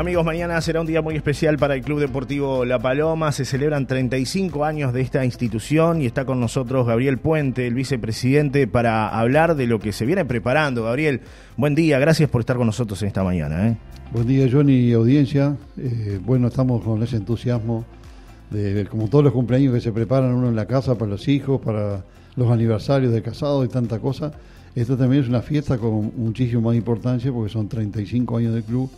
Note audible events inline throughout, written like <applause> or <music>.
Amigos, mañana será un día muy especial para el Club Deportivo La Paloma. Se celebran 35 años de esta institución y está con nosotros Gabriel Puente, el vicepresidente, para hablar de lo que se viene preparando. Gabriel, buen día, gracias por estar con nosotros en esta mañana. ¿eh? Buen día, Johnny audiencia. Eh, bueno, estamos con ese entusiasmo de como todos los cumpleaños que se preparan uno en la casa para los hijos, para los aniversarios de casados y tanta cosa. Esto también es una fiesta con muchísima más importancia porque son 35 años del club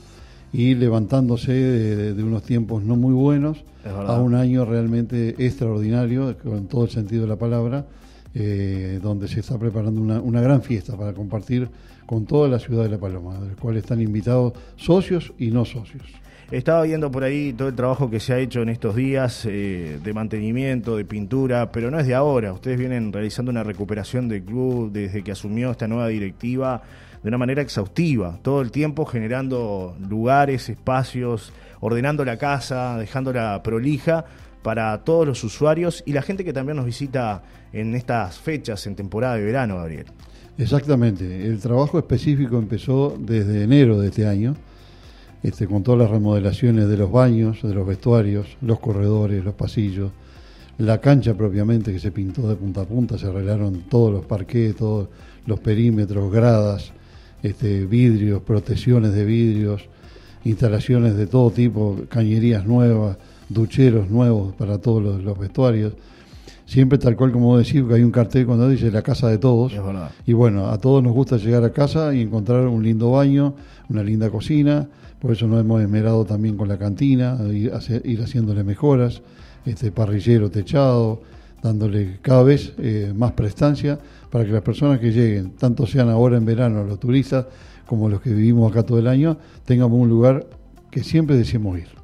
y levantándose de, unos tiempos no muy buenos a un año realmente extraordinario, con todo el sentido de la palabra, eh, donde se está preparando una, una, gran fiesta para compartir con toda la ciudad de La Paloma, del cual están invitados socios y no socios. Estaba viendo por ahí todo el trabajo que se ha hecho en estos días eh, de mantenimiento, de pintura, pero no es de ahora. Ustedes vienen realizando una recuperación del club desde que asumió esta nueva directiva de una manera exhaustiva, todo el tiempo generando lugares, espacios, ordenando la casa, dejándola prolija para todos los usuarios y la gente que también nos visita en estas fechas, en temporada de verano, Gabriel. Exactamente, el trabajo específico empezó desde enero de este año, este, con todas las remodelaciones de los baños, de los vestuarios, los corredores, los pasillos, la cancha propiamente que se pintó de punta a punta, se arreglaron todos los parqués, todos los perímetros, gradas, este, vidrios, protecciones de vidrios, instalaciones de todo tipo, cañerías nuevas, ducheros nuevos para todos los, vestuarios. Siempre tal cual como decir que hay un cartel cuando dice la casa de todos. Y bueno, a todos nos gusta llegar a casa y encontrar un lindo baño, una linda cocina. Por eso nos hemos esmerado también con la cantina, ir, ir haciéndole mejoras, este parrillero techado, dándole cada vez eh, más prestancia para que las personas que lleguen, tanto sean ahora en verano los turistas como los que vivimos acá todo el año, tengamos un lugar que siempre deseamos ir.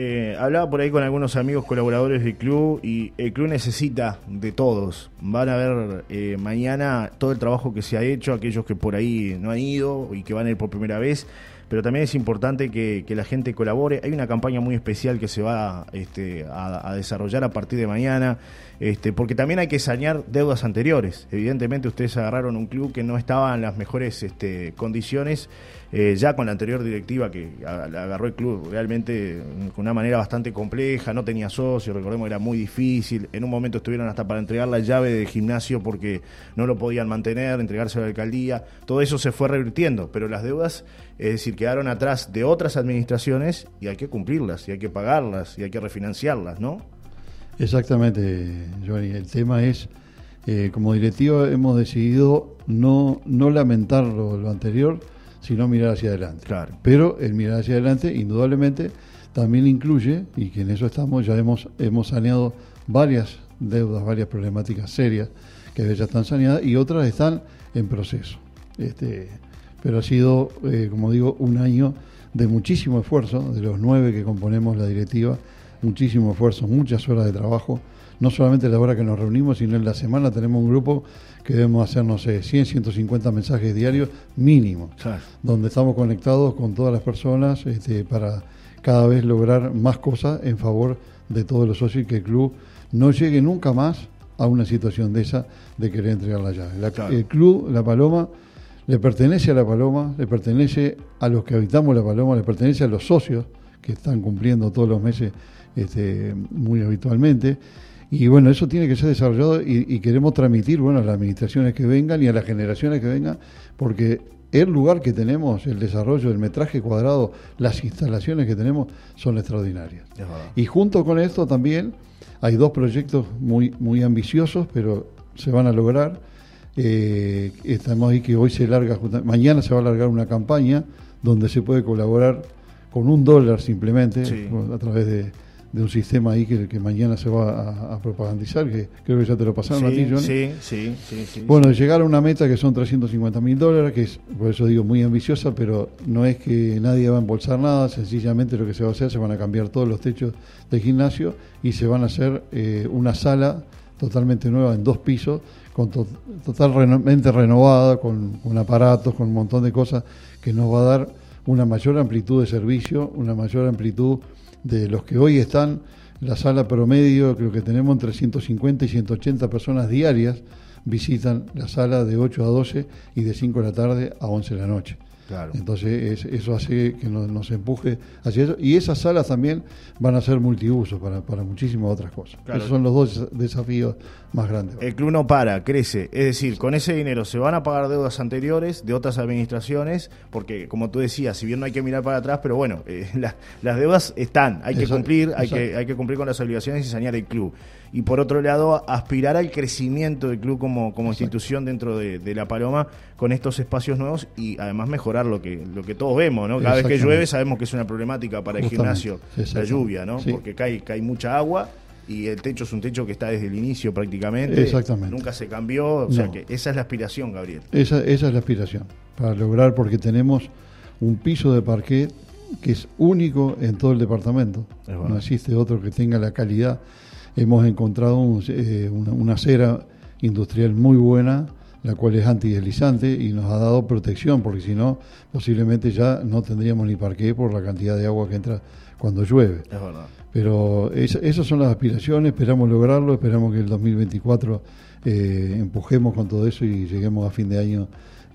Eh, hablaba por ahí con algunos amigos colaboradores del club y el club necesita de todos. Van a ver eh, mañana todo el trabajo que se ha hecho, aquellos que por ahí no han ido y que van a ir por primera vez pero también es importante que, la gente colabore. Hay una campaña muy especial que se va este, a, desarrollar a partir de mañana, este, porque también hay que sanear deudas anteriores. Evidentemente ustedes agarraron un club que no estaba en las mejores este, condiciones, eh, ya con la anterior directiva que agarró el club realmente con una manera bastante compleja, no tenía socios, recordemos que era muy difícil, en un momento estuvieron hasta para entregar la llave del gimnasio porque no lo podían mantener, entregarse a la alcaldía, todo eso se fue revirtiendo, pero las deudas, es decir, quedaron atrás de otras administraciones y hay que cumplirlas, y hay que pagarlas, y hay que refinanciarlas, ¿no? Exactamente, Johnny. El tema es, eh, como directiva hemos decidido no, no lamentar lo, anterior, sino mirar hacia adelante. Claro. Pero el mirar hacia adelante, indudablemente, también incluye, y que en eso estamos, ya hemos, hemos saneado varias deudas, varias problemáticas serias que ya están saneadas y otras están en proceso. Este, pero ha sido, eh, como digo, un año de muchísimo esfuerzo, de los nueve que componemos la directiva, muchísimo esfuerzo, muchas horas de trabajo, no solamente la hora que nos reunimos, sino en la semana tenemos un grupo que debemos hacer, no sé, 100, 150 mensajes diarios mínimo, donde estamos conectados con todas las personas este, para cada vez lograr más cosas en favor de todos los socios y que el club no llegue nunca más a una situación de esa de querer entregar la llave. El club, La Paloma, le pertenece a La Paloma, le pertenece a los que habitamos La Paloma, le pertenece a los socios que están cumpliendo todos los meses este, muy habitualmente. Y bueno, eso tiene que ser desarrollado y, queremos transmitir bueno, a las administraciones que vengan y a las generaciones que vengan, porque el lugar que tenemos, el desarrollo, el metraje cuadrado, las instalaciones que tenemos son extraordinarias. Y junto con esto también hay dos proyectos muy, muy ambiciosos, pero se van a lograr. Eh, estamos ahí que hoy se larga, mañana se va a largar una campaña donde se puede colaborar con un dólar simplemente a través de de un sistema ahí que, que mañana se va a, propagandizar, que creo que ya te lo pasaron a ti, Johnny. Sí, sí, sí, sí. Bueno, llegar a una meta que son 350 mil dólares, que es, por eso digo, muy ambiciosa, pero no es que nadie va a embolsar nada, sencillamente lo que se va a hacer, se van a cambiar todos los techos del gimnasio y se van a hacer eh, una sala totalmente nueva en dos pisos, con totalmente renovada, con, con aparatos, con un montón de cosas que nos va a dar una mayor amplitud de servicio, una mayor amplitud de los que hoy están, la sala promedio, creo que tenemos entre 150 y 180 personas diarias visitan la sala de 8 a 12 y de 5 de la tarde a 11 de la noche. Entonces eso hace que nos, empuje hacia eso. Y esas salas también van a ser multiuso para, para muchísimas otras cosas. Esos son los dos desafíos más grandes. El club no para, crece. Es decir, con ese dinero se van a pagar deudas anteriores de otras administraciones, porque como tú decías, si bien no hay que mirar para atrás, pero bueno, eh, <laughs> las deudas están, hay que cumplir, hay que, hay que cumplir con las obligaciones y sanear el club. Y por otro lado, aspirar al crecimiento del club como, como institución dentro de, La Paloma con estos espacios nuevos y además mejorar lo que, lo que todos vemos, ¿no? Cada vez que llueve sabemos que es una problemática para el gimnasio, la lluvia, ¿no? Porque cae, cae mucha agua y el techo es un techo que está desde el inicio prácticamente. Exactamente. Nunca se cambió. O sea que esa es la aspiración, Gabriel. Esa, esa es la aspiración. Para lograr, porque tenemos un piso de parquet que es único en todo el departamento. No existe otro que tenga la calidad. Hemos encontrado eh, una, acera industrial muy buena, la cual es antideslizante y nos ha dado protección, porque si no, posiblemente ya no tendríamos ni parqué por la cantidad de agua que entra cuando llueve. Es verdad. Pero esas son las aspiraciones, esperamos lograrlo, esperamos que el 2024 eh, empujemos con todo eso y lleguemos a fin de año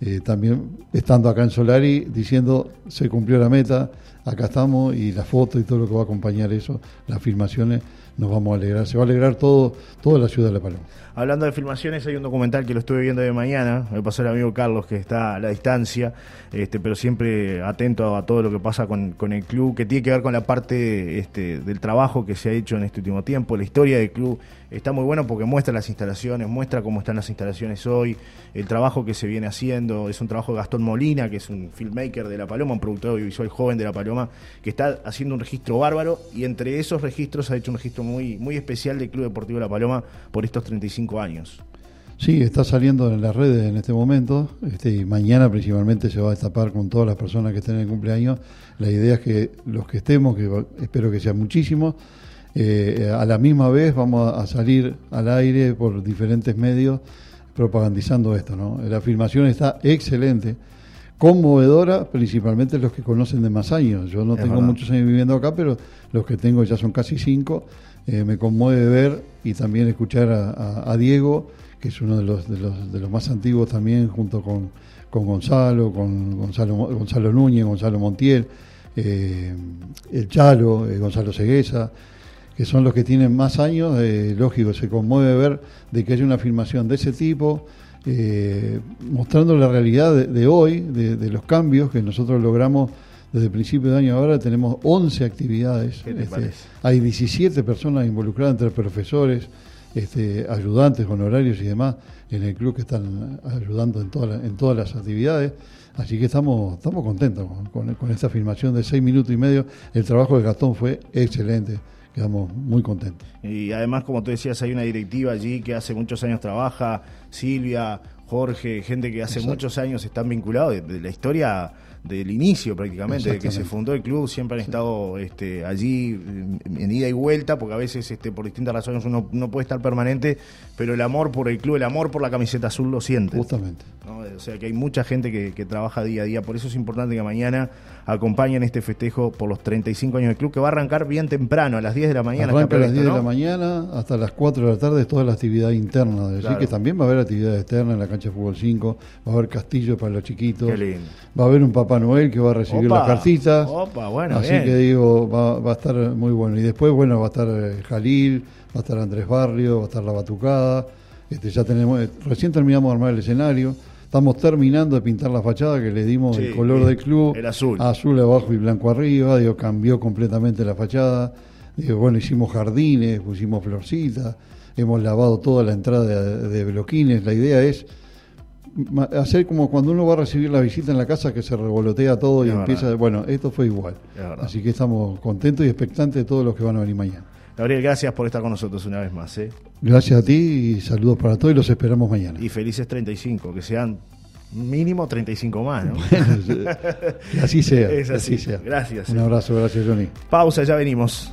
eh, también estando acá en Solari diciendo se cumplió la meta, acá estamos y la foto y todo lo que va a acompañar eso, las filmaciones, nos vamos a alegrar, se va a alegrar todo, toda la ciudad de La Paloma. Hablando de filmaciones, hay un documental que lo estuve viendo de mañana, me pasó el amigo Carlos que está a la distancia, este, pero siempre atento a todo lo que pasa con, el club, que tiene que ver con la parte este, del trabajo que se ha hecho en este último tiempo, la historia del club. Está muy bueno porque muestra las instalaciones, muestra cómo están las instalaciones hoy, el trabajo que se viene haciendo, es un trabajo de Gastón Molina, que es un filmmaker de La Paloma, un productor audiovisual joven de La Paloma, que está haciendo un registro bárbaro y entre esos registros ha hecho un registro muy, muy especial del Club Deportivo La Paloma por estos 35 años. Sí, está saliendo en las redes en este momento este, y mañana principalmente se va a destapar con todas las personas que estén en el cumpleaños. La idea es que los que estemos, que espero que sean muchísimos, eh, a la misma vez vamos a salir al aire por diferentes medios propagandizando esto. ¿no? La filmación está excelente, conmovedora, principalmente los que conocen de más años. Yo no tengo muchos años viviendo acá, pero los que tengo ya son casi cinco. Eh, me conmueve ver y también escuchar a, Diego, que es uno de los, de los, de los más antiguos también, junto con, con Gonzalo, con Gonzalo, Gonzalo Núñez, Gonzalo Montiel, eh, el Chalo, eh, Gonzalo Seguesa, que son los que tienen más años, lógico, se conmueve ver de que haya una filmación de ese tipo, mostrando la realidad de, hoy, de, de, los cambios que nosotros logramos desde el principio de año ahora tenemos 11 actividades. Este, hay 17 personas involucradas entre profesores, este, ayudantes, honorarios y demás en el club que están ayudando en, todas en todas las actividades. Así que estamos, estamos contentos con, esta filmación de seis minutos y medio. El trabajo de Gastón fue excelente quedamos muy contentos. Y además, como tú decías, hay una directiva allí que hace muchos años trabaja, Silvia, Jorge, gente que hace muchos años están vinculados de la historia del inicio prácticamente, de que se fundó el club, siempre han estado este, allí en ida y vuelta, porque a veces este, por distintas razones uno no puede estar permanente, pero el amor por el club, el amor por la camiseta azul lo siente. Justamente. O sea que hay mucha gente que, que, trabaja día a día, por eso es importante que mañana acompañen este festejo por los 35 años del club, que va a arrancar bien temprano, a las 10 de la mañana. Arranca a las 10 de la mañana hasta las 4 de la tarde, toda la actividad interna. Decir que también va a haber actividad externa en la cancha de fútbol 5, va a haber castillo para los chiquitos, va a haber un Papá Noel que va a recibir las cartitas. Así que digo, va, a estar muy bueno. Y después, bueno, va a estar eh, Jalil, va a estar Andrés Barrio, va a estar La Batucada. Este, ya tenemos, eh, recién terminamos de armar el escenario. Estamos terminando de pintar la fachada que le dimos el color del club. El azul. Azul abajo y blanco arriba. Digo, cambió completamente la fachada. Digo, bueno, hicimos jardines, pusimos florcitas. Hemos lavado toda la entrada de bloquines. La idea es hacer como cuando uno va a recibir la visita en la casa que se revolotea todo y empieza, bueno, esto fue igual. Así que estamos contentos y expectantes de todos los que van a venir mañana. Gabriel, gracias por estar con nosotros una vez más. ¿eh? Gracias a ti y saludos para todos y los esperamos mañana. Y felices 35, que sean mínimo 35 más, ¿no? <laughs> que así sea. así. sea. Gracias. Un abrazo, gracias Johnny. Pausa, ya venimos.